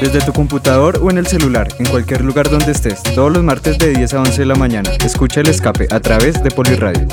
Desde tu computador o en el celular, en cualquier lugar donde estés, todos los martes de 10 a 11 de la mañana, escucha el escape a través de Poliradio.